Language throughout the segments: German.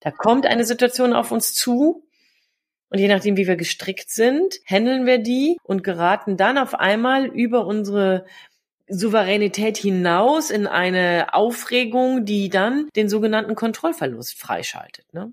Da kommt eine Situation auf uns zu und je nachdem, wie wir gestrickt sind, handeln wir die und geraten dann auf einmal über unsere Souveränität hinaus in eine Aufregung, die dann den sogenannten Kontrollverlust freischaltet. Ne?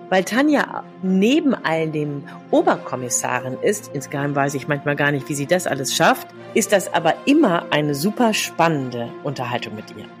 Weil Tanja neben all dem Oberkommissarin ist, insgeheim weiß ich manchmal gar nicht, wie sie das alles schafft, ist das aber immer eine super spannende Unterhaltung mit ihr.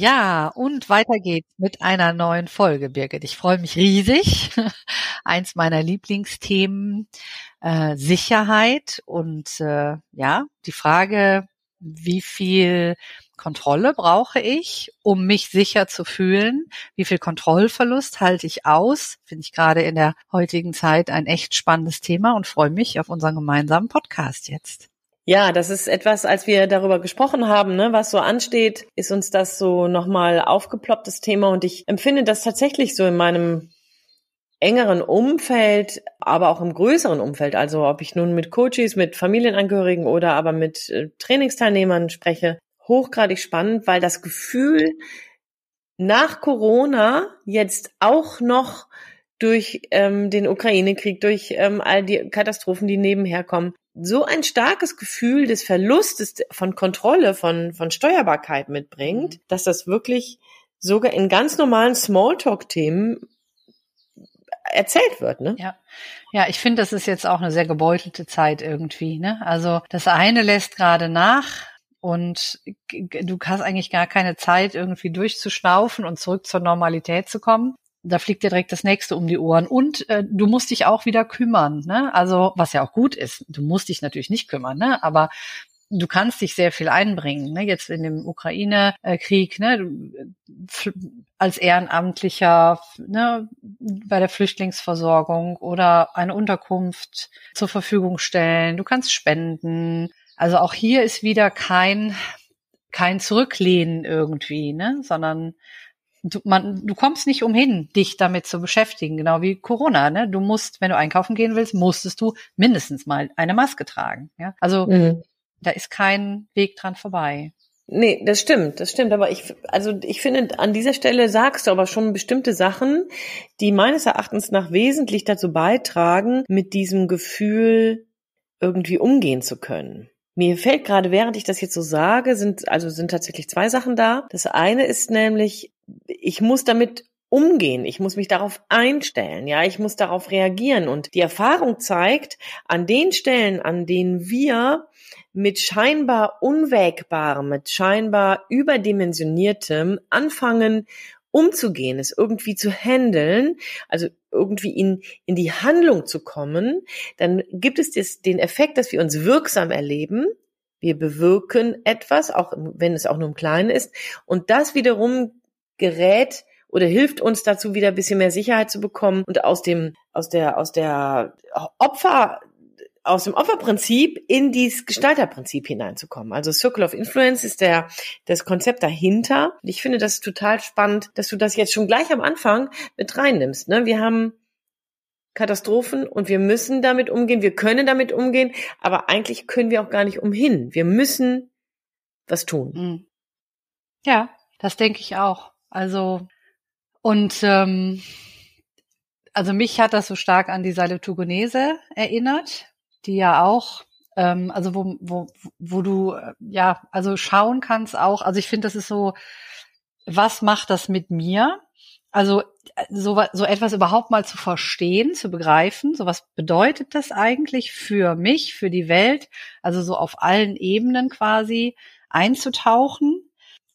Ja, und weiter geht's mit einer neuen Folge, Birgit. Ich freue mich riesig. Eins meiner Lieblingsthemen, äh, Sicherheit und äh, ja, die Frage, wie viel Kontrolle brauche ich, um mich sicher zu fühlen? Wie viel Kontrollverlust halte ich aus? Finde ich gerade in der heutigen Zeit ein echt spannendes Thema und freue mich auf unseren gemeinsamen Podcast jetzt. Ja, das ist etwas, als wir darüber gesprochen haben, ne, was so ansteht, ist uns das so nochmal aufgeplopptes Thema. Und ich empfinde das tatsächlich so in meinem engeren Umfeld, aber auch im größeren Umfeld, also ob ich nun mit Coaches, mit Familienangehörigen oder aber mit äh, Trainingsteilnehmern spreche, hochgradig spannend, weil das Gefühl nach Corona jetzt auch noch durch ähm, den Ukraine-Krieg, durch ähm, all die Katastrophen, die nebenher kommen, so ein starkes Gefühl des Verlustes von Kontrolle, von, von Steuerbarkeit mitbringt, mhm. dass das wirklich sogar in ganz normalen Smalltalk-Themen erzählt wird, ne? Ja. Ja, ich finde, das ist jetzt auch eine sehr gebeutelte Zeit irgendwie, ne? Also das eine lässt gerade nach und du hast eigentlich gar keine Zeit, irgendwie durchzuschnaufen und zurück zur Normalität zu kommen da fliegt dir direkt das nächste um die Ohren. Und äh, du musst dich auch wieder kümmern. Ne? Also, was ja auch gut ist. Du musst dich natürlich nicht kümmern, ne? aber du kannst dich sehr viel einbringen. Ne? Jetzt in dem Ukraine-Krieg, ne? als Ehrenamtlicher ne? bei der Flüchtlingsversorgung oder eine Unterkunft zur Verfügung stellen. Du kannst spenden. Also auch hier ist wieder kein kein Zurücklehnen irgendwie, ne? sondern du, man, du kommst nicht umhin, dich damit zu beschäftigen, genau wie Corona. Ne? Du musst, wenn du einkaufen gehen willst, musstest du mindestens mal eine Maske tragen. Ja? Also mhm. da ist kein Weg dran vorbei. Nee, das stimmt, das stimmt. Aber ich, also ich finde, an dieser Stelle sagst du aber schon bestimmte Sachen, die meines Erachtens nach wesentlich dazu beitragen, mit diesem Gefühl irgendwie umgehen zu können. Mir fällt gerade, während ich das jetzt so sage, sind, also sind tatsächlich zwei Sachen da. Das eine ist nämlich, ich muss damit umgehen. Ich muss mich darauf einstellen. Ja, ich muss darauf reagieren. Und die Erfahrung zeigt, an den Stellen, an denen wir mit scheinbar unwägbarem, mit scheinbar überdimensioniertem anfangen, umzugehen, es irgendwie zu handeln, also irgendwie in, in die Handlung zu kommen, dann gibt es das, den Effekt, dass wir uns wirksam erleben. Wir bewirken etwas, auch wenn es auch nur im Kleinen ist. Und das wiederum gerät oder hilft uns dazu, wieder ein bisschen mehr Sicherheit zu bekommen und aus dem, aus der, aus der Opfer, aus dem Opferprinzip in dieses Gestalterprinzip hineinzukommen. Also Circle of Influence ist der, das Konzept dahinter. Ich finde das total spannend, dass du das jetzt schon gleich am Anfang mit reinnimmst. Ne? Wir haben Katastrophen und wir müssen damit umgehen. Wir können damit umgehen, aber eigentlich können wir auch gar nicht umhin. Wir müssen was tun. Hm. Ja, das denke ich auch. Also und ähm, also mich hat das so stark an die Salutogenese erinnert, die ja auch, ähm, also wo, wo, wo du äh, ja, also schauen kannst auch, also ich finde, das ist so, was macht das mit mir? Also äh, so, so etwas überhaupt mal zu verstehen, zu begreifen, so was bedeutet das eigentlich für mich, für die Welt, also so auf allen Ebenen quasi, einzutauchen.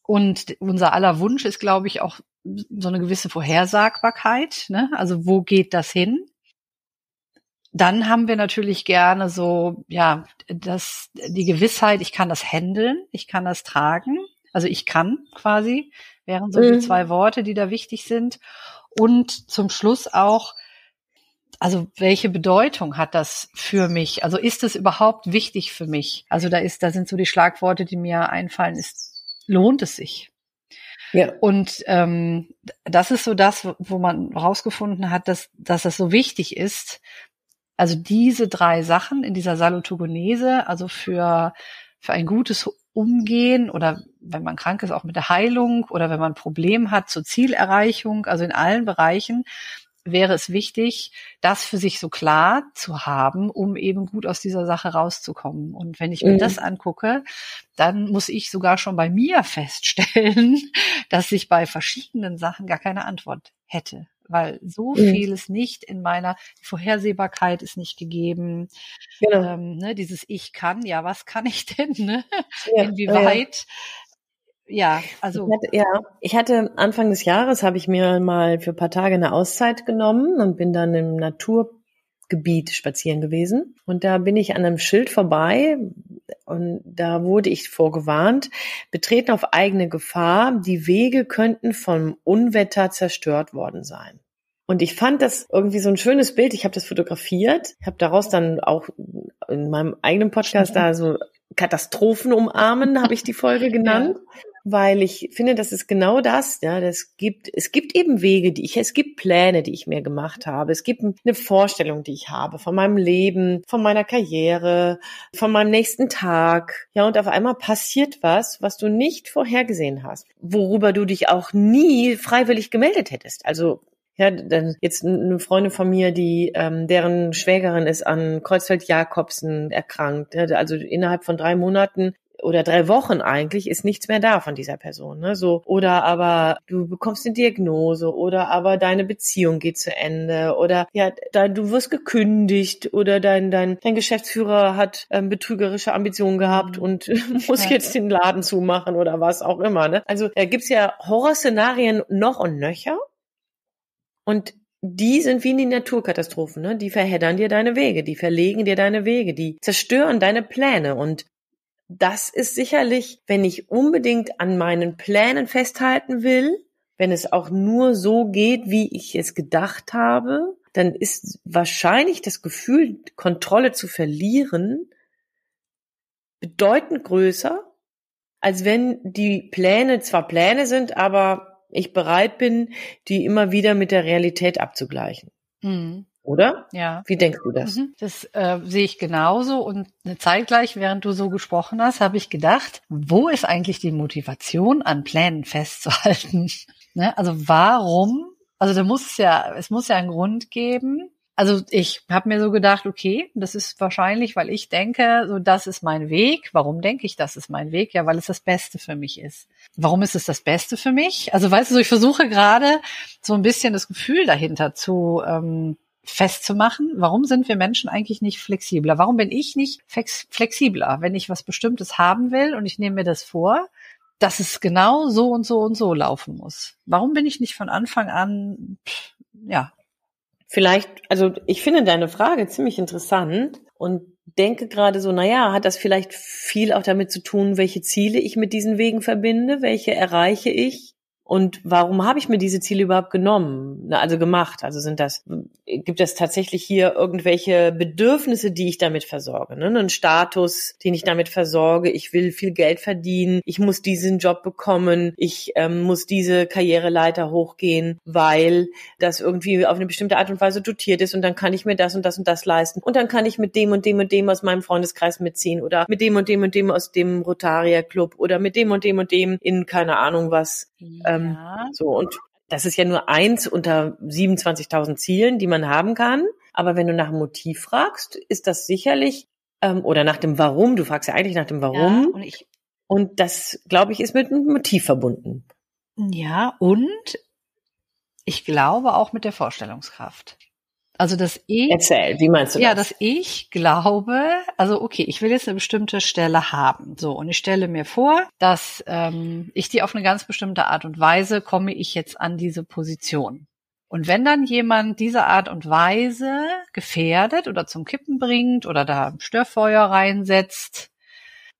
Und unser aller Wunsch ist, glaube ich, auch so eine gewisse Vorhersagbarkeit. Ne? Also wo geht das hin? Dann haben wir natürlich gerne so, ja, das, die Gewissheit, ich kann das handeln, ich kann das tragen. Also ich kann quasi, wären so mhm. die zwei Worte, die da wichtig sind. Und zum Schluss auch, also welche Bedeutung hat das für mich? Also ist es überhaupt wichtig für mich? Also da ist, da sind so die Schlagworte, die mir einfallen, ist, lohnt es sich? Ja. Und ähm, das ist so das, wo man rausgefunden hat, dass, dass das so wichtig ist. Also diese drei Sachen in dieser Salutogenese, also für, für ein gutes Umgehen oder wenn man krank ist, auch mit der Heilung oder wenn man ein Problem hat zur Zielerreichung, also in allen Bereichen, wäre es wichtig, das für sich so klar zu haben, um eben gut aus dieser Sache rauszukommen. Und wenn ich mir mhm. das angucke, dann muss ich sogar schon bei mir feststellen, dass ich bei verschiedenen Sachen gar keine Antwort hätte weil so mhm. vieles nicht in meiner Vorhersehbarkeit ist nicht gegeben. Genau. Ähm, ne, dieses Ich kann, ja, was kann ich denn? Ne? Ja, Inwieweit? ja, also. Ich hatte, ja, ich hatte Anfang des Jahres habe ich mir mal für ein paar Tage eine Auszeit genommen und bin dann im Naturgebiet spazieren gewesen. Und da bin ich an einem Schild vorbei und da wurde ich vorgewarnt, betreten auf eigene Gefahr, die Wege könnten vom Unwetter zerstört worden sein. Und ich fand das irgendwie so ein schönes Bild. Ich habe das fotografiert. Habe daraus dann auch in meinem eigenen Podcast da so Katastrophen umarmen, habe ich die Folge genannt. Ja weil ich finde, das ist genau das, ja, das gibt, es gibt eben Wege, die ich, es gibt Pläne, die ich mir gemacht habe. Es gibt eine Vorstellung, die ich habe von meinem Leben, von meiner Karriere, von meinem nächsten Tag. Ja, und auf einmal passiert was, was du nicht vorhergesehen hast, worüber du dich auch nie freiwillig gemeldet hättest. Also ja, dann jetzt eine Freundin von mir, die ähm, deren Schwägerin ist an Kreuzfeld-Jakobsen erkrankt. Also innerhalb von drei Monaten oder drei Wochen eigentlich ist nichts mehr da von dieser Person. Ne? So oder aber du bekommst eine Diagnose oder aber deine Beziehung geht zu Ende oder ja, da, du wirst gekündigt oder dein dein dein Geschäftsführer hat ähm, betrügerische Ambitionen gehabt und muss jetzt den Laden zumachen oder was auch immer. Ne? Also da gibt's ja Horrorszenarien noch und nöcher und die sind wie in die Naturkatastrophen, ne? Die verheddern dir deine Wege, die verlegen dir deine Wege, die zerstören deine Pläne. Und das ist sicherlich, wenn ich unbedingt an meinen Plänen festhalten will, wenn es auch nur so geht, wie ich es gedacht habe, dann ist wahrscheinlich das Gefühl, Kontrolle zu verlieren, bedeutend größer, als wenn die Pläne zwar Pläne sind, aber ich bereit bin, die immer wieder mit der Realität abzugleichen. Mhm. Oder? Ja. Wie denkst du das? Mhm. Das äh, sehe ich genauso. Und zeitgleich, während du so gesprochen hast, habe ich gedacht, wo ist eigentlich die Motivation, an Plänen festzuhalten? ne? Also warum? Also da muss es ja, es muss ja einen Grund geben. Also ich habe mir so gedacht, okay, das ist wahrscheinlich, weil ich denke, so das ist mein Weg. Warum denke ich, das ist mein Weg? Ja, weil es das Beste für mich ist. Warum ist es das Beste für mich? Also weißt du, ich versuche gerade so ein bisschen das Gefühl dahinter zu ähm, festzumachen, warum sind wir Menschen eigentlich nicht flexibler? Warum bin ich nicht flexibler, wenn ich was Bestimmtes haben will und ich nehme mir das vor, dass es genau so und so und so laufen muss? Warum bin ich nicht von Anfang an, ja. Vielleicht, also ich finde deine Frage ziemlich interessant und denke gerade so, naja, hat das vielleicht viel auch damit zu tun, welche Ziele ich mit diesen Wegen verbinde, welche erreiche ich und warum habe ich mir diese Ziele überhaupt genommen, also gemacht? Also sind das, gibt es tatsächlich hier irgendwelche Bedürfnisse, die ich damit versorge? Ne? Einen Status, den ich damit versorge. Ich will viel Geld verdienen. Ich muss diesen Job bekommen. Ich ähm, muss diese Karriereleiter hochgehen, weil das irgendwie auf eine bestimmte Art und Weise dotiert ist. Und dann kann ich mir das und das und das leisten. Und dann kann ich mit dem und dem und dem aus meinem Freundeskreis mitziehen oder mit dem und dem und dem aus dem Rotaria Club oder mit dem und dem und dem in keine Ahnung was ähm, ja. So und das ist ja nur eins unter 27.000 Zielen, die man haben kann. Aber wenn du nach dem Motiv fragst, ist das sicherlich ähm, oder nach dem Warum. Du fragst ja eigentlich nach dem Warum. Ja, und, ich, und das, glaube ich, ist mit einem Motiv verbunden. Ja, und ich glaube auch mit der Vorstellungskraft. Also das Ich. Erzähl, wie meinst du das? Ja, dass ich glaube, also okay, ich will jetzt eine bestimmte Stelle haben. So, und ich stelle mir vor, dass ähm, ich die auf eine ganz bestimmte Art und Weise komme ich jetzt an diese Position. Und wenn dann jemand diese Art und Weise gefährdet oder zum Kippen bringt oder da Störfeuer reinsetzt,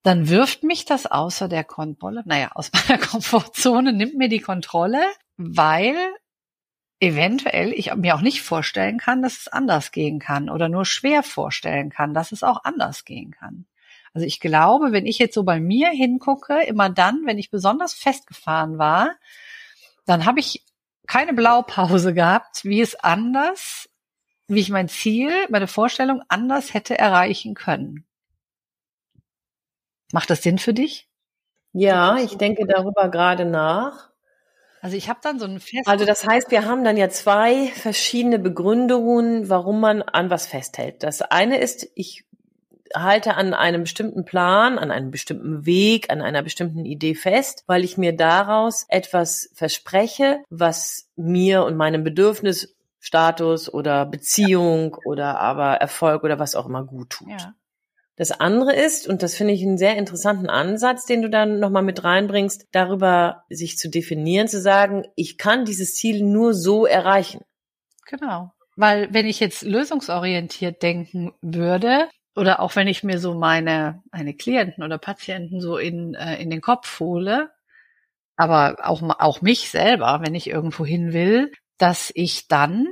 dann wirft mich das außer der Kontrolle, naja, aus meiner Komfortzone, nimmt mir die Kontrolle, weil eventuell ich mir auch nicht vorstellen kann, dass es anders gehen kann oder nur schwer vorstellen kann, dass es auch anders gehen kann. Also ich glaube, wenn ich jetzt so bei mir hingucke, immer dann, wenn ich besonders festgefahren war, dann habe ich keine Blaupause gehabt, wie es anders, wie ich mein Ziel, meine Vorstellung anders hätte erreichen können. Macht das Sinn für dich? Ja, ich denke darüber gerade nach. Also ich habe dann so ein Fest. Also das heißt, wir haben dann ja zwei verschiedene Begründungen, warum man an was festhält. Das eine ist, ich halte an einem bestimmten Plan, an einem bestimmten Weg, an einer bestimmten Idee fest, weil ich mir daraus etwas verspreche, was mir und meinem Bedürfnis, Status oder Beziehung oder aber Erfolg oder was auch immer gut tut. Ja. Das andere ist, und das finde ich einen sehr interessanten Ansatz, den du dann nochmal mit reinbringst, darüber sich zu definieren, zu sagen, ich kann dieses Ziel nur so erreichen. Genau. Weil wenn ich jetzt lösungsorientiert denken würde, oder auch wenn ich mir so meine, meine Klienten oder Patienten so in, äh, in den Kopf hole, aber auch, auch mich selber, wenn ich irgendwo hin will, dass ich dann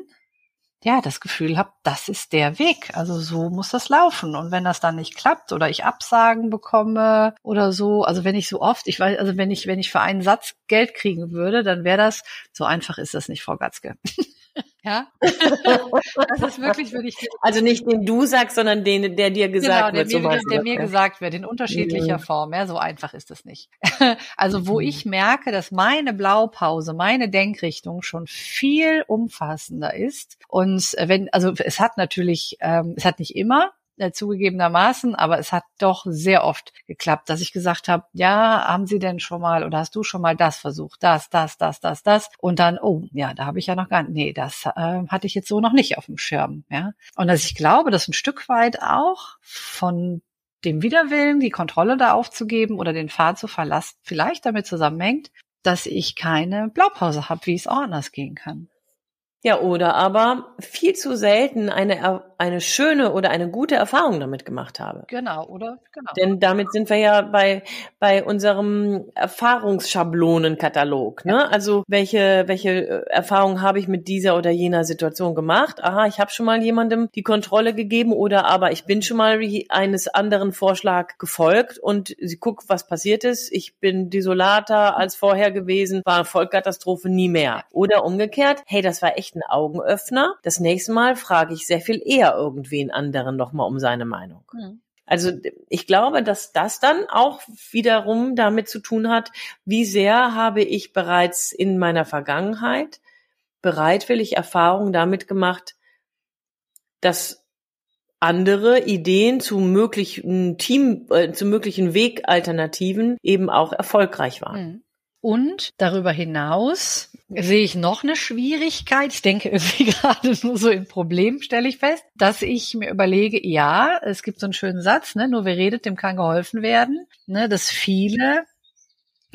ja, das Gefühl habe, das ist der Weg. Also so muss das laufen. Und wenn das dann nicht klappt oder ich Absagen bekomme oder so, also wenn ich so oft, ich weiß, also wenn ich, wenn ich für einen Satz Geld kriegen würde, dann wäre das, so einfach ist das nicht, Frau Gatzke. Ja. das ist wirklich, würde ich. Also nicht den du sagst, sondern den, der dir gesagt genau, wird. Mir, der, der mir gesagt wird, in unterschiedlicher mhm. Form. Ja, so einfach ist es nicht. also wo mhm. ich merke, dass meine Blaupause, meine Denkrichtung schon viel umfassender ist. Und wenn, also es hat natürlich, ähm, es hat nicht immer, äh, zugegebenermaßen, aber es hat doch sehr oft geklappt, dass ich gesagt habe, ja, haben Sie denn schon mal oder hast du schon mal das versucht, das, das, das, das, das und dann, oh, ja, da habe ich ja noch gar nicht, nee, das äh, hatte ich jetzt so noch nicht auf dem Schirm, ja. Und dass ich glaube, dass ein Stück weit auch von dem Widerwillen, die Kontrolle da aufzugeben oder den Pfad zu verlassen, vielleicht damit zusammenhängt, dass ich keine Blaupause habe, wie es auch anders gehen kann. Ja, oder aber viel zu selten eine, eine schöne oder eine gute Erfahrung damit gemacht habe. Genau, oder? Genau. Denn damit sind wir ja bei, bei unserem Erfahrungsschablonen-Katalog. Ne? Ja. Also welche, welche äh, Erfahrungen habe ich mit dieser oder jener Situation gemacht? Aha, ich habe schon mal jemandem die Kontrolle gegeben oder aber ich bin schon mal eines anderen Vorschlag gefolgt und sie guckt, was passiert ist. Ich bin desolater als vorher gewesen, war eine Vollkatastrophe nie mehr. Oder umgekehrt, hey, das war echt ein Augenöffner. Das nächste Mal frage ich sehr viel eher irgendwen anderen nochmal um seine Meinung. Mhm. Also ich glaube, dass das dann auch wiederum damit zu tun hat, wie sehr habe ich bereits in meiner Vergangenheit bereitwillig Erfahrungen damit gemacht, dass andere Ideen zu möglichen Team, äh, zu möglichen Wegalternativen eben auch erfolgreich waren. Mhm. Und darüber hinaus sehe ich noch eine Schwierigkeit. Ich denke irgendwie gerade nur so im Problem, stelle ich fest, dass ich mir überlege, ja, es gibt so einen schönen Satz, ne, nur wer redet, dem kann geholfen werden, ne, dass viele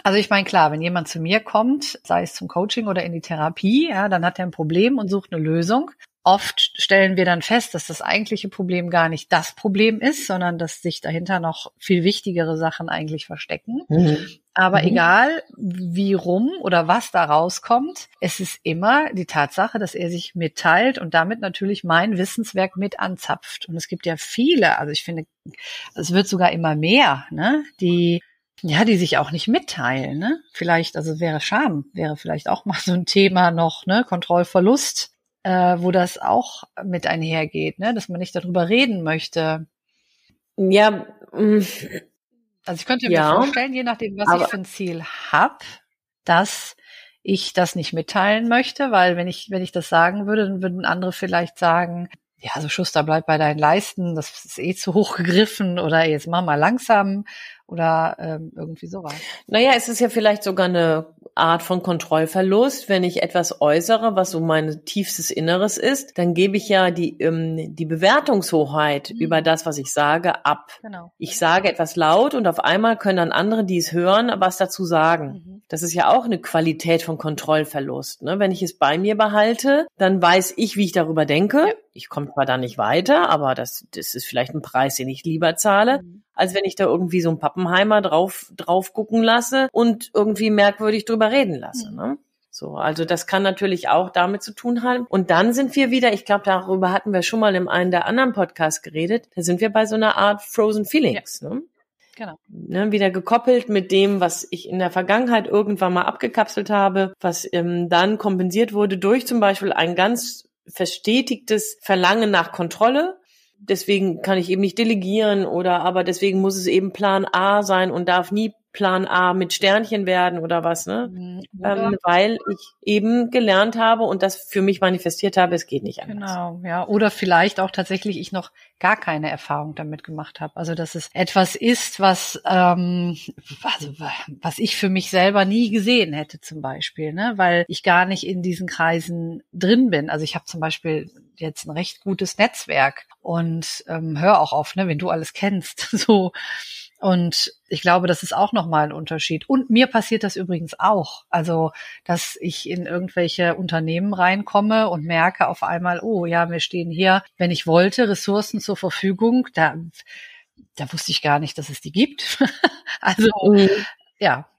also ich meine, klar, wenn jemand zu mir kommt, sei es zum Coaching oder in die Therapie, ja, dann hat er ein Problem und sucht eine Lösung. Oft stellen wir dann fest, dass das eigentliche Problem gar nicht das Problem ist, sondern dass sich dahinter noch viel wichtigere Sachen eigentlich verstecken. Mhm. Aber mhm. egal, wie rum oder was da rauskommt, es ist immer die Tatsache, dass er sich mitteilt und damit natürlich mein Wissenswerk mit anzapft. Und es gibt ja viele, also ich finde, es wird sogar immer mehr, ne, die ja, die sich auch nicht mitteilen, ne? Vielleicht, also wäre Scham, wäre vielleicht auch mal so ein Thema noch, ne? Kontrollverlust, äh, wo das auch mit einhergeht, ne? Dass man nicht darüber reden möchte. Ja, mm, also ich könnte ja, mir vorstellen, je nachdem, was ich für ein Ziel habe, dass ich das nicht mitteilen möchte, weil wenn ich, wenn ich das sagen würde, dann würden andere vielleicht sagen, ja, so Schuster, bleib bei deinen Leisten, das ist eh zu hoch gegriffen oder jetzt mach mal langsam oder ähm, irgendwie sowas. Naja, es ist ja vielleicht sogar eine Art von Kontrollverlust. Wenn ich etwas äußere, was so mein tiefstes Inneres ist, dann gebe ich ja die, ähm, die Bewertungshoheit mhm. über das, was ich sage, ab. Genau. Ich sage etwas laut und auf einmal können dann andere, die es hören, was dazu sagen. Mhm. Das ist ja auch eine Qualität von Kontrollverlust. Ne? Wenn ich es bei mir behalte, dann weiß ich, wie ich darüber denke. Ja. Ich komme zwar da nicht weiter, aber das, das ist vielleicht ein Preis, den ich lieber zahle, mhm. Als wenn ich da irgendwie so einen Pappenheimer drauf, drauf gucken lasse und irgendwie merkwürdig drüber reden lasse. Mhm. Ne? So, also das kann natürlich auch damit zu tun haben. Und dann sind wir wieder, ich glaube, darüber hatten wir schon mal in einem der anderen Podcasts geredet, da sind wir bei so einer Art Frozen Feelings. Ja. Ne? Genau. Ne, wieder gekoppelt mit dem, was ich in der Vergangenheit irgendwann mal abgekapselt habe, was ähm, dann kompensiert wurde durch zum Beispiel ein ganz verstetigtes Verlangen nach Kontrolle. Deswegen kann ich eben nicht delegieren oder aber deswegen muss es eben Plan A sein und darf nie Plan A mit Sternchen werden oder was, ne? Mhm. Ähm, weil ich eben gelernt habe und das für mich manifestiert habe, es geht nicht anders. Genau, ja. Oder vielleicht auch tatsächlich ich noch gar keine Erfahrung damit gemacht habe. Also dass es etwas ist, was ähm, also, was ich für mich selber nie gesehen hätte zum Beispiel, ne? Weil ich gar nicht in diesen Kreisen drin bin. Also ich habe zum Beispiel jetzt ein recht gutes Netzwerk und ähm, hör auch auf, ne, wenn du alles kennst, so und ich glaube, das ist auch nochmal ein Unterschied. Und mir passiert das übrigens auch. Also, dass ich in irgendwelche Unternehmen reinkomme und merke auf einmal, oh ja, mir stehen hier, wenn ich wollte, Ressourcen zur Verfügung. Da, da wusste ich gar nicht, dass es die gibt. also, mhm. ja,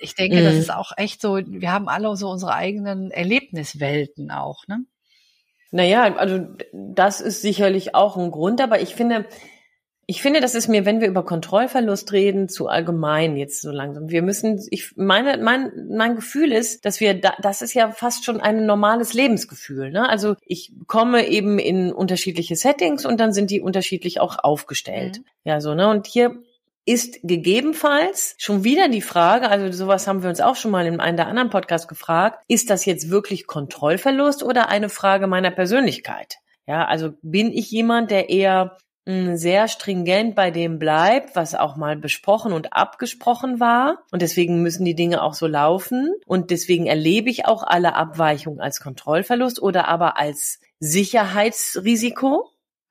ich denke, mhm. das ist auch echt so, wir haben alle so unsere eigenen Erlebniswelten auch, ne? Naja, also das ist sicherlich auch ein Grund, aber ich finde, ich finde, das ist mir, wenn wir über Kontrollverlust reden, zu allgemein jetzt so langsam. Wir müssen, ich meine, mein, mein Gefühl ist, dass wir, da, das ist ja fast schon ein normales Lebensgefühl. Ne? Also ich komme eben in unterschiedliche Settings und dann sind die unterschiedlich auch aufgestellt. Mhm. Ja, so ne. Und hier ist gegebenenfalls schon wieder die Frage, also sowas haben wir uns auch schon mal in einem der anderen Podcasts gefragt, ist das jetzt wirklich Kontrollverlust oder eine Frage meiner Persönlichkeit? Ja, also bin ich jemand, der eher sehr stringent bei dem bleibt, was auch mal besprochen und abgesprochen war. Und deswegen müssen die Dinge auch so laufen. Und deswegen erlebe ich auch alle Abweichungen als Kontrollverlust oder aber als Sicherheitsrisiko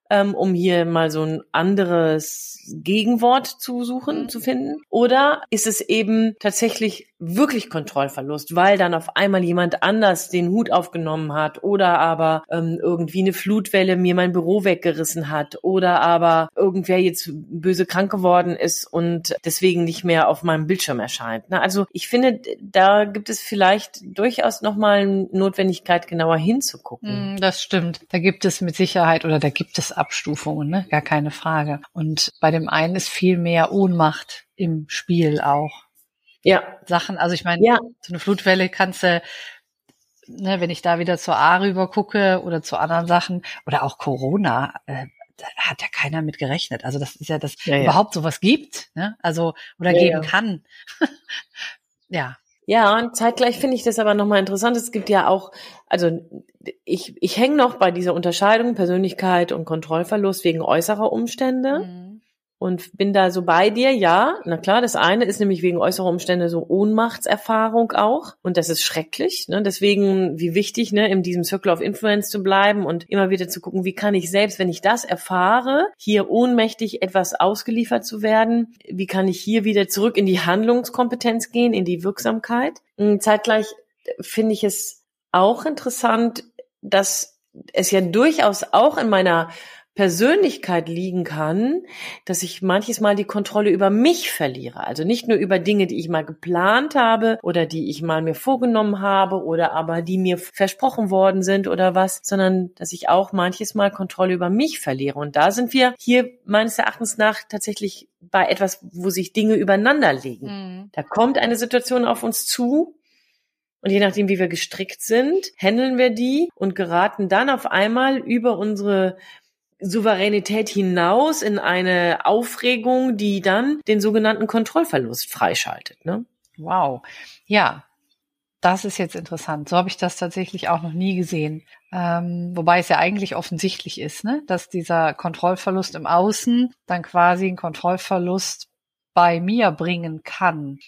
ähm, um hier mal so ein anderes Gegenwort zu suchen, mhm. zu finden? Oder ist es eben tatsächlich wirklich Kontrollverlust, weil dann auf einmal jemand anders den Hut aufgenommen hat oder aber ähm, irgendwie eine Flutwelle mir mein Büro weggerissen hat oder aber irgendwer jetzt böse krank geworden ist und deswegen nicht mehr auf meinem Bildschirm erscheint. Na, also ich finde, da gibt es vielleicht durchaus nochmal Notwendigkeit, genauer hinzugucken. Mm, das stimmt. Da gibt es mit Sicherheit oder da gibt es Abstufungen, ne? gar keine Frage. Und bei dem einen ist viel mehr Ohnmacht im Spiel auch. Ja. Sachen, also ich meine, ja. so eine Flutwelle kannst du, ne, wenn ich da wieder zur A rüber gucke oder zu anderen Sachen oder auch Corona, äh, da hat ja keiner mit gerechnet. Also das ist ja, dass ja, ja. überhaupt sowas gibt, ne? Also oder ja, geben kann. ja. Ja, und zeitgleich finde ich das aber nochmal interessant. Es gibt ja auch, also ich, ich hänge noch bei dieser Unterscheidung Persönlichkeit und Kontrollverlust wegen äußerer Umstände. Mhm und bin da so bei dir, ja, na klar, das eine ist nämlich wegen äußerer Umstände so Ohnmachtserfahrung auch und das ist schrecklich, ne? deswegen wie wichtig, ne, in diesem Circle of Influence zu bleiben und immer wieder zu gucken, wie kann ich selbst, wenn ich das erfahre, hier ohnmächtig etwas ausgeliefert zu werden, wie kann ich hier wieder zurück in die Handlungskompetenz gehen, in die Wirksamkeit. Und zeitgleich finde ich es auch interessant, dass es ja durchaus auch in meiner Persönlichkeit liegen kann, dass ich manches Mal die Kontrolle über mich verliere. Also nicht nur über Dinge, die ich mal geplant habe oder die ich mal mir vorgenommen habe oder aber die mir versprochen worden sind oder was, sondern dass ich auch manches Mal Kontrolle über mich verliere. Und da sind wir hier meines Erachtens nach tatsächlich bei etwas, wo sich Dinge übereinander legen. Mhm. Da kommt eine Situation auf uns zu, und je nachdem, wie wir gestrickt sind, handeln wir die und geraten dann auf einmal über unsere Souveränität hinaus in eine Aufregung, die dann den sogenannten Kontrollverlust freischaltet. Ne? Wow. Ja, das ist jetzt interessant. So habe ich das tatsächlich auch noch nie gesehen. Ähm, wobei es ja eigentlich offensichtlich ist, ne? dass dieser Kontrollverlust im Außen dann quasi einen Kontrollverlust bei mir bringen kann.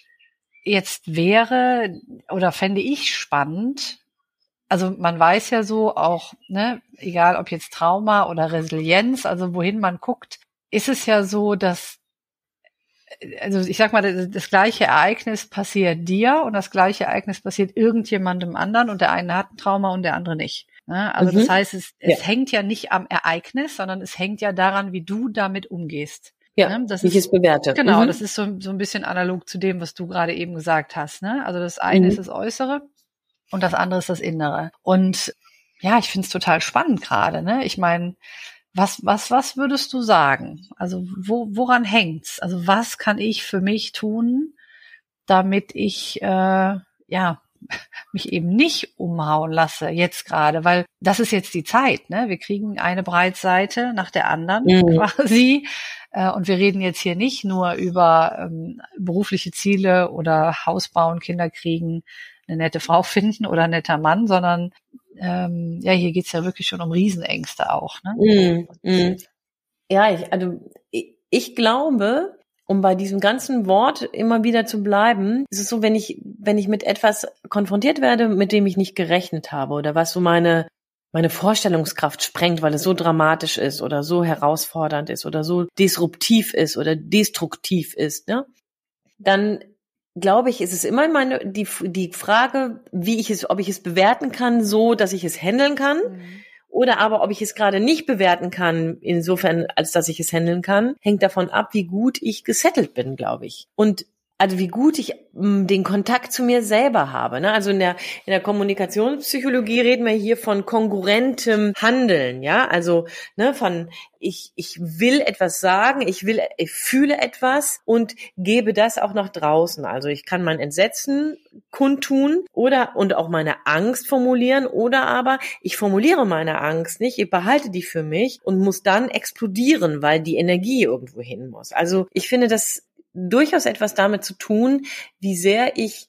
jetzt wäre oder fände ich spannend, also man weiß ja so auch, ne, egal ob jetzt Trauma oder Resilienz, also wohin man guckt, ist es ja so, dass also ich sag mal, das, das, gleiche Ereignis passiert dir und das gleiche Ereignis passiert irgendjemandem anderen und der eine hat ein Trauma und der andere nicht. Ne? Also mhm. das heißt, es, es ja. hängt ja nicht am Ereignis, sondern es hängt ja daran, wie du damit umgehst. Ja, ne? das wie ich es bewerte. Genau, mhm. das ist so, so ein bisschen analog zu dem, was du gerade eben gesagt hast. Ne? Also das eine mhm. ist das Äußere und das andere ist das Innere. Und ja, ich finde es total spannend gerade. Ne? Ich meine, was, was, was würdest du sagen? Also wo, woran hängt's? Also was kann ich für mich tun, damit ich äh, ja mich eben nicht umhauen lasse jetzt gerade, weil das ist jetzt die Zeit. Ne? Wir kriegen eine Breitseite nach der anderen mhm. quasi. Äh, und wir reden jetzt hier nicht nur über ähm, berufliche Ziele oder Haus bauen, Kinder kriegen, eine nette Frau finden oder ein netter Mann, sondern ähm, ja, hier geht's ja wirklich schon um Riesenängste auch. Ne? Mm, mm. Ja, ich, also ich, ich glaube, um bei diesem ganzen Wort immer wieder zu bleiben, ist es so, wenn ich, wenn ich mit etwas konfrontiert werde, mit dem ich nicht gerechnet habe oder was so meine, meine Vorstellungskraft sprengt, weil es so dramatisch ist oder so herausfordernd ist oder so disruptiv ist oder destruktiv ist, ne? Dann glaube ich, ist es immer meine, die, die Frage, wie ich es, ob ich es bewerten kann, so, dass ich es handeln kann. Mhm. Oder aber, ob ich es gerade nicht bewerten kann, insofern, als dass ich es handeln kann, hängt davon ab, wie gut ich gesettelt bin, glaube ich. Und also wie gut ich mm, den Kontakt zu mir selber habe. Ne? Also in der, in der Kommunikationspsychologie reden wir hier von kongruentem Handeln, ja, also ne, von ich, ich will etwas sagen, ich will, ich fühle etwas und gebe das auch nach draußen. Also ich kann mein Entsetzen kundtun oder und auch meine Angst formulieren oder aber ich formuliere meine Angst nicht, ich behalte die für mich und muss dann explodieren, weil die Energie irgendwo hin muss. Also ich finde das durchaus etwas damit zu tun, wie sehr ich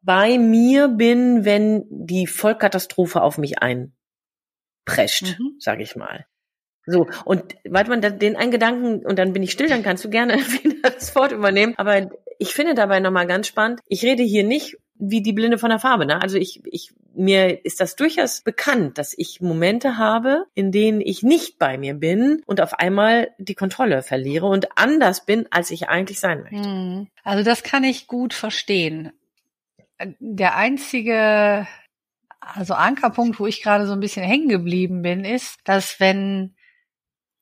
bei mir bin, wenn die Vollkatastrophe auf mich einprescht, mhm. sage ich mal. So, und warte mal, den einen Gedanken, und dann bin ich still, dann kannst du gerne wieder das Wort übernehmen. Aber ich finde dabei nochmal ganz spannend, ich rede hier nicht wie die Blinde von der Farbe. Ne? Also ich, ich, mir ist das durchaus bekannt, dass ich Momente habe, in denen ich nicht bei mir bin und auf einmal die Kontrolle verliere und anders bin, als ich eigentlich sein möchte. Hm. Also das kann ich gut verstehen. Der einzige, also Ankerpunkt, wo ich gerade so ein bisschen hängen geblieben bin, ist, dass wenn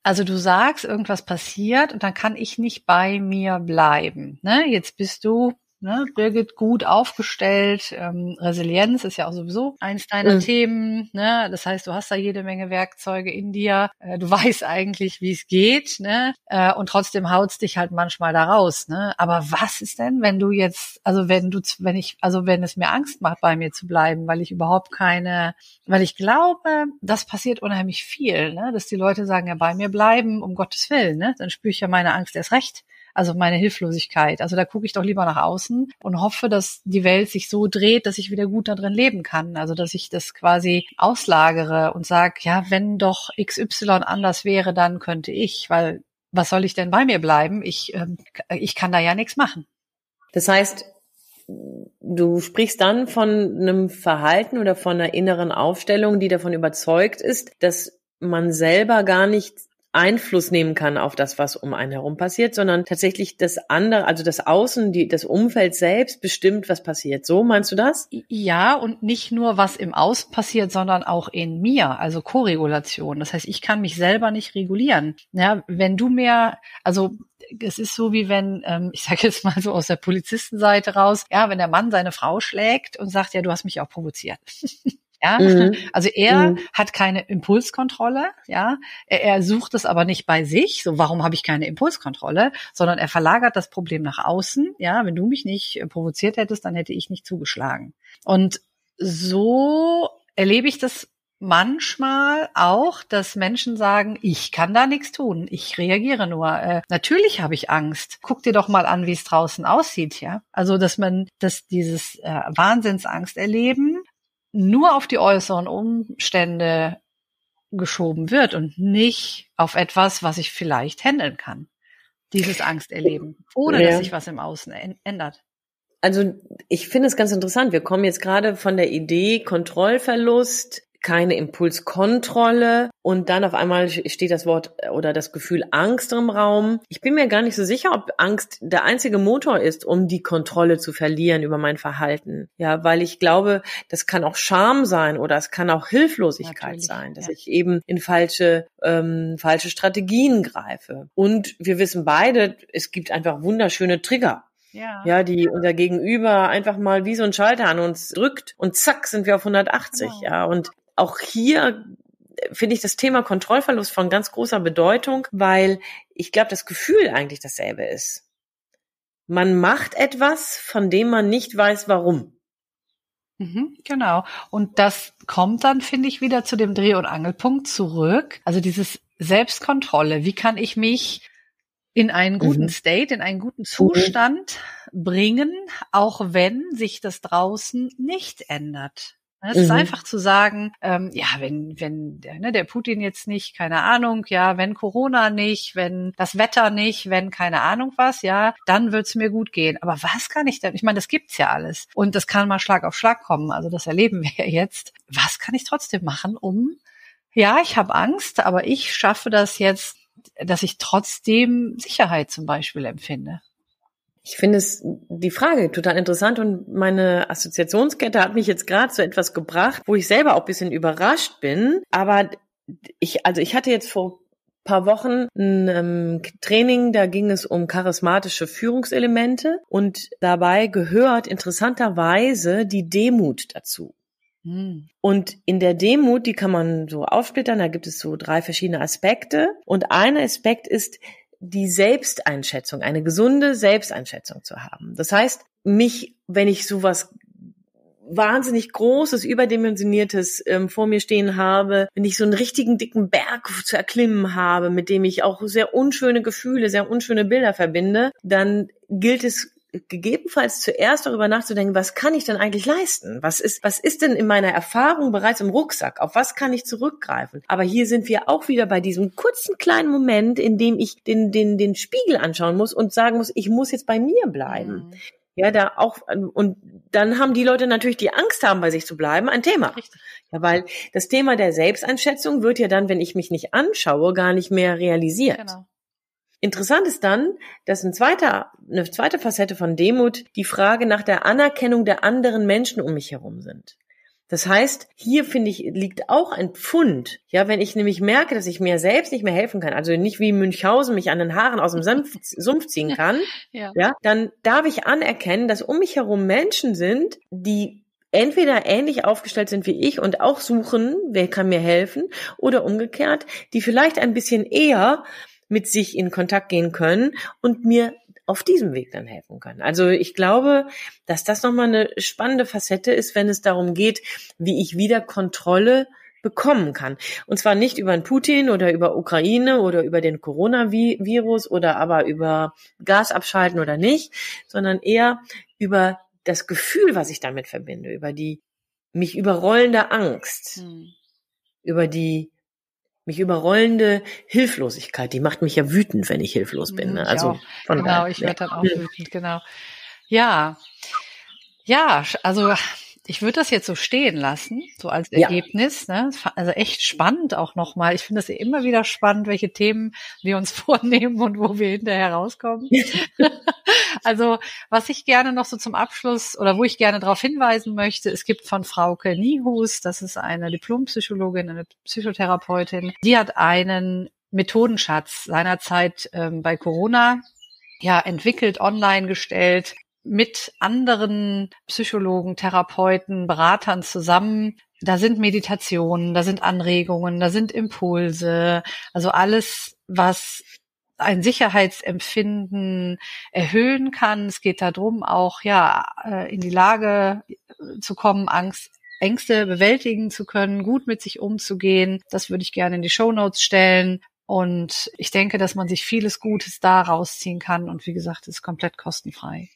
also du sagst, irgendwas passiert und dann kann ich nicht bei mir bleiben. Ne? Jetzt bist du Ne, Birgit gut aufgestellt. Ähm, Resilienz ist ja auch sowieso eins deiner mhm. Themen. Ne? Das heißt, du hast da jede Menge Werkzeuge in dir. Äh, du weißt eigentlich, wie es geht. Ne? Äh, und trotzdem haut's dich halt manchmal da raus. Ne? Aber was ist denn, wenn du jetzt, also wenn du, wenn ich, also wenn es mir Angst macht, bei mir zu bleiben, weil ich überhaupt keine, weil ich glaube, das passiert unheimlich viel, ne? dass die Leute sagen, ja, bei mir bleiben, um Gottes Willen. Ne? Dann spüre ich ja meine Angst erst recht also meine Hilflosigkeit. Also da gucke ich doch lieber nach außen und hoffe, dass die Welt sich so dreht, dass ich wieder gut darin leben kann. Also dass ich das quasi auslagere und sage, ja, wenn doch XY anders wäre, dann könnte ich, weil was soll ich denn bei mir bleiben? Ich, ähm, ich kann da ja nichts machen. Das heißt, du sprichst dann von einem Verhalten oder von einer inneren Aufstellung, die davon überzeugt ist, dass man selber gar nicht Einfluss nehmen kann auf das, was um einen herum passiert, sondern tatsächlich das andere, also das Außen, die, das Umfeld selbst bestimmt, was passiert. So meinst du das? Ja, und nicht nur was im Außen passiert, sondern auch in mir, also Koregulation. Das heißt, ich kann mich selber nicht regulieren. Ja, wenn du mir, also es ist so wie wenn, ähm, ich sage jetzt mal so aus der Polizistenseite raus, ja, wenn der Mann seine Frau schlägt und sagt, ja, du hast mich auch provoziert. Ja, mhm. also er mhm. hat keine Impulskontrolle, ja. Er, er, sucht es aber nicht bei sich, so warum habe ich keine Impulskontrolle, sondern er verlagert das Problem nach außen, ja. Wenn du mich nicht äh, provoziert hättest, dann hätte ich nicht zugeschlagen. Und so erlebe ich das manchmal auch, dass Menschen sagen, ich kann da nichts tun, ich reagiere nur. Äh, natürlich habe ich Angst. Guck dir doch mal an, wie es draußen aussieht, ja. Also, dass man, dass dieses äh, Wahnsinnsangst erleben nur auf die äußeren Umstände geschoben wird und nicht auf etwas, was ich vielleicht handeln kann. Dieses Angsterleben, ohne ja. dass sich was im Außen ändert. also ich finde es ganz interessant. Wir kommen jetzt gerade von der Idee Kontrollverlust, keine Impulskontrolle und dann auf einmal steht das Wort oder das Gefühl Angst im Raum. Ich bin mir gar nicht so sicher, ob Angst der einzige Motor ist, um die Kontrolle zu verlieren über mein Verhalten. Ja, weil ich glaube, das kann auch Scham sein oder es kann auch Hilflosigkeit Natürlich, sein, dass ja. ich eben in falsche ähm, falsche Strategien greife. Und wir wissen beide, es gibt einfach wunderschöne Trigger. Ja. ja, die unser Gegenüber einfach mal wie so ein Schalter an uns drückt und zack sind wir auf 180. Genau. Ja, und auch hier finde ich das Thema Kontrollverlust von ganz großer Bedeutung, weil ich glaube, das Gefühl eigentlich dasselbe ist. Man macht etwas, von dem man nicht weiß, warum. Mhm, genau. Und das kommt dann, finde ich, wieder zu dem Dreh- und Angelpunkt zurück. Also dieses Selbstkontrolle. Wie kann ich mich in einen guten mhm. State, in einen guten Zustand mhm. bringen, auch wenn sich das draußen nicht ändert? Es mhm. ist einfach zu sagen, ähm, ja, wenn, wenn ne, der Putin jetzt nicht, keine Ahnung, ja, wenn Corona nicht, wenn das Wetter nicht, wenn keine Ahnung was, ja, dann wird's mir gut gehen. Aber was kann ich denn? Ich meine, das gibt's ja alles. Und das kann mal Schlag auf Schlag kommen. Also das erleben wir ja jetzt. Was kann ich trotzdem machen, um, ja, ich habe Angst, aber ich schaffe das jetzt, dass ich trotzdem Sicherheit zum Beispiel empfinde. Ich finde es die Frage total interessant und meine Assoziationskette hat mich jetzt gerade zu etwas gebracht, wo ich selber auch ein bisschen überrascht bin. Aber ich, also ich hatte jetzt vor paar Wochen ein ähm, Training, da ging es um charismatische Führungselemente und dabei gehört interessanterweise die Demut dazu. Hm. Und in der Demut, die kann man so aufsplittern, da gibt es so drei verschiedene Aspekte. Und ein Aspekt ist die Selbsteinschätzung, eine gesunde Selbsteinschätzung zu haben. Das heißt, mich, wenn ich sowas wahnsinnig großes, überdimensioniertes ähm, vor mir stehen habe, wenn ich so einen richtigen dicken Berg zu erklimmen habe, mit dem ich auch sehr unschöne Gefühle, sehr unschöne Bilder verbinde, dann gilt es gegebenenfalls zuerst darüber nachzudenken, was kann ich denn eigentlich leisten? Was ist, was ist denn in meiner Erfahrung bereits im Rucksack? Auf was kann ich zurückgreifen? Aber hier sind wir auch wieder bei diesem kurzen kleinen Moment, in dem ich den, den, den Spiegel anschauen muss und sagen muss, ich muss jetzt bei mir bleiben. Mhm. Ja, da auch, und dann haben die Leute natürlich, die Angst haben, bei sich zu bleiben, ein Thema. Richtig. Ja, weil das Thema der Selbsteinschätzung wird ja dann, wenn ich mich nicht anschaue, gar nicht mehr realisiert. Genau. Interessant ist dann, dass ein zweiter, eine zweite Facette von Demut die Frage nach der Anerkennung der anderen Menschen um mich herum sind. Das heißt, hier finde ich, liegt auch ein Pfund. Ja, wenn ich nämlich merke, dass ich mir selbst nicht mehr helfen kann, also nicht wie Münchhausen mich an den Haaren aus dem Sumpf, Sumpf ziehen kann, ja. ja, dann darf ich anerkennen, dass um mich herum Menschen sind, die entweder ähnlich aufgestellt sind wie ich und auch suchen, wer kann mir helfen, oder umgekehrt, die vielleicht ein bisschen eher mit sich in Kontakt gehen können und mir auf diesem Weg dann helfen können. Also ich glaube, dass das nochmal eine spannende Facette ist, wenn es darum geht, wie ich wieder Kontrolle bekommen kann. Und zwar nicht über Putin oder über Ukraine oder über den Coronavirus oder aber über Gas abschalten oder nicht, sondern eher über das Gefühl, was ich damit verbinde, über die mich überrollende Angst, hm. über die mich überrollende Hilflosigkeit, die macht mich ja wütend, wenn ich hilflos bin. Ne? Also von genau, daher, ich werde dann auch wütend, genau. Ja, ja, also ich würde das jetzt so stehen lassen, so als Ergebnis. Ja. Ne? Also echt spannend auch nochmal. Ich finde es immer wieder spannend, welche Themen wir uns vornehmen und wo wir hinterher rauskommen. also was ich gerne noch so zum Abschluss oder wo ich gerne darauf hinweisen möchte, es gibt von Frauke Niehus, das ist eine Diplompsychologin, eine Psychotherapeutin, die hat einen Methodenschatz seinerzeit ähm, bei Corona ja entwickelt, online gestellt, mit anderen Psychologen, Therapeuten, Beratern zusammen. Da sind Meditationen, da sind Anregungen, da sind Impulse, also alles, was ein Sicherheitsempfinden erhöhen kann. Es geht darum, auch ja äh, in die Lage zu kommen, Angst, Ängste bewältigen zu können, gut mit sich umzugehen. Das würde ich gerne in die Show Notes stellen. Und ich denke, dass man sich vieles Gutes da rausziehen kann. Und wie gesagt, es ist komplett kostenfrei.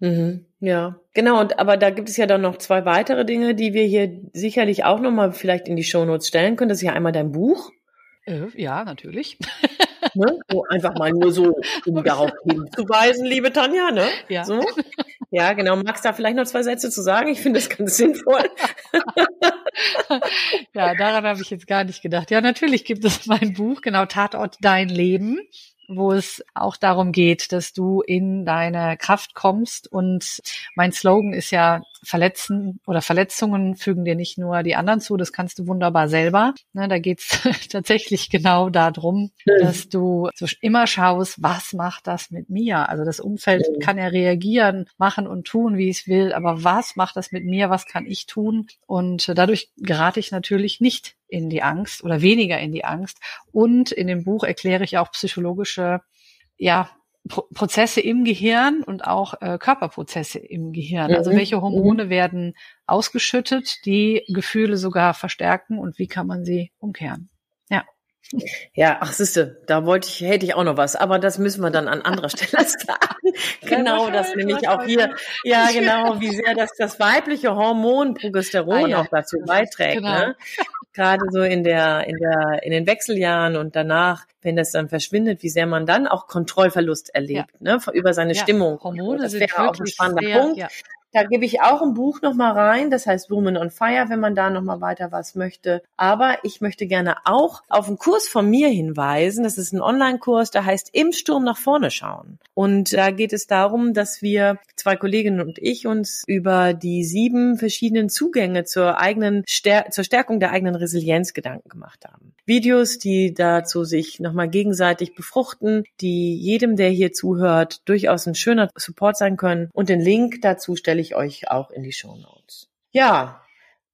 Mhm, ja, genau. Und aber da gibt es ja dann noch zwei weitere Dinge, die wir hier sicherlich auch noch mal vielleicht in die Shownotes stellen können. Das ist ja einmal dein Buch. Äh, ja, natürlich. Ne? So einfach mal nur so, um darauf hinzuweisen, liebe Tanja, ne? Ja. So. Ja, genau. Magst du da vielleicht noch zwei Sätze zu sagen? Ich finde das ganz sinnvoll. ja, daran habe ich jetzt gar nicht gedacht. Ja, natürlich gibt es mein Buch, genau Tatort Dein Leben wo es auch darum geht, dass du in deine Kraft kommst. Und mein Slogan ist ja, Verletzen oder Verletzungen fügen dir nicht nur die anderen zu, das kannst du wunderbar selber. Ne, da geht's tatsächlich genau darum, mhm. dass du so immer schaust, was macht das mit mir? Also das Umfeld mhm. kann ja reagieren, machen und tun, wie es will, aber was macht das mit mir? Was kann ich tun? Und dadurch gerate ich natürlich nicht in die Angst oder weniger in die Angst. Und in dem Buch erkläre ich auch psychologische, ja, Pro Prozesse im Gehirn und auch äh, Körperprozesse im Gehirn. Also mhm. welche Hormone mhm. werden ausgeschüttet, die Gefühle sogar verstärken und wie kann man sie umkehren? Ja. Ja, ach siehste, da wollte ich, hätte ich auch noch was, aber das müssen wir dann an anderer Stelle sagen. genau, ja, das nämlich auch hier, ja genau, wie sehr das, das weibliche Hormon Progesteron ah, ja. auch dazu beiträgt. Genau. Ne? Gerade so in der, in der, in den Wechseljahren und danach, wenn das dann verschwindet, wie sehr man dann auch Kontrollverlust erlebt, ja. ne, über seine Stimmung. Hormone das wäre auch ein spannender sehr, Punkt. Da gebe ich auch ein Buch nochmal rein, das heißt Woman on Fire, wenn man da nochmal weiter was möchte. Aber ich möchte gerne auch auf einen Kurs von mir hinweisen. Das ist ein Online-Kurs, der heißt Im Sturm nach vorne schauen. Und da geht es darum, dass wir, zwei Kolleginnen und ich, uns über die sieben verschiedenen Zugänge zur eigenen, Stär zur Stärkung der eigenen Resilienz Gedanken gemacht haben. Videos, die dazu sich nochmal gegenseitig befruchten, die jedem, der hier zuhört, durchaus ein schöner Support sein können. Und den Link dazu stelle stelle ich euch auch in die Show Notes. Ja,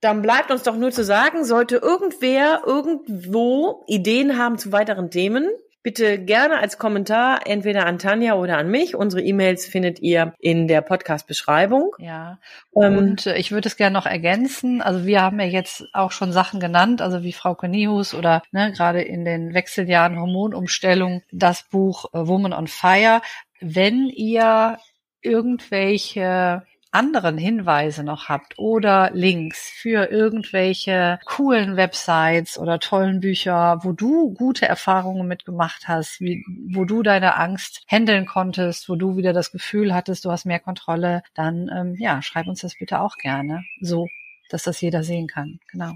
dann bleibt uns doch nur zu sagen, sollte irgendwer irgendwo Ideen haben zu weiteren Themen, bitte gerne als Kommentar entweder an Tanja oder an mich. Unsere E-Mails findet ihr in der Podcast-Beschreibung. Ja. Ähm, und äh, ich würde es gerne noch ergänzen. Also wir haben ja jetzt auch schon Sachen genannt, also wie Frau Cornelius oder ne, gerade in den Wechseljahren Hormonumstellung das Buch äh, Woman on Fire. Wenn ihr irgendwelche anderen Hinweise noch habt oder Links für irgendwelche coolen Websites oder tollen Bücher, wo du gute Erfahrungen mitgemacht hast, wie, wo du deine Angst handeln konntest, wo du wieder das Gefühl hattest, du hast mehr Kontrolle, dann ähm, ja, schreib uns das bitte auch gerne, so, dass das jeder sehen kann. Genau.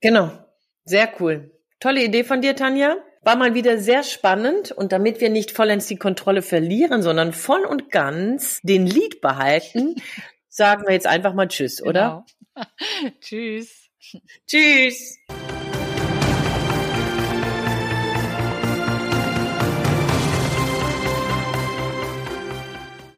Genau. Sehr cool. Tolle Idee von dir, Tanja. War mal wieder sehr spannend und damit wir nicht vollends die Kontrolle verlieren, sondern voll und ganz den Lied behalten, sagen wir jetzt einfach mal Tschüss, oder? Genau. tschüss. Tschüss.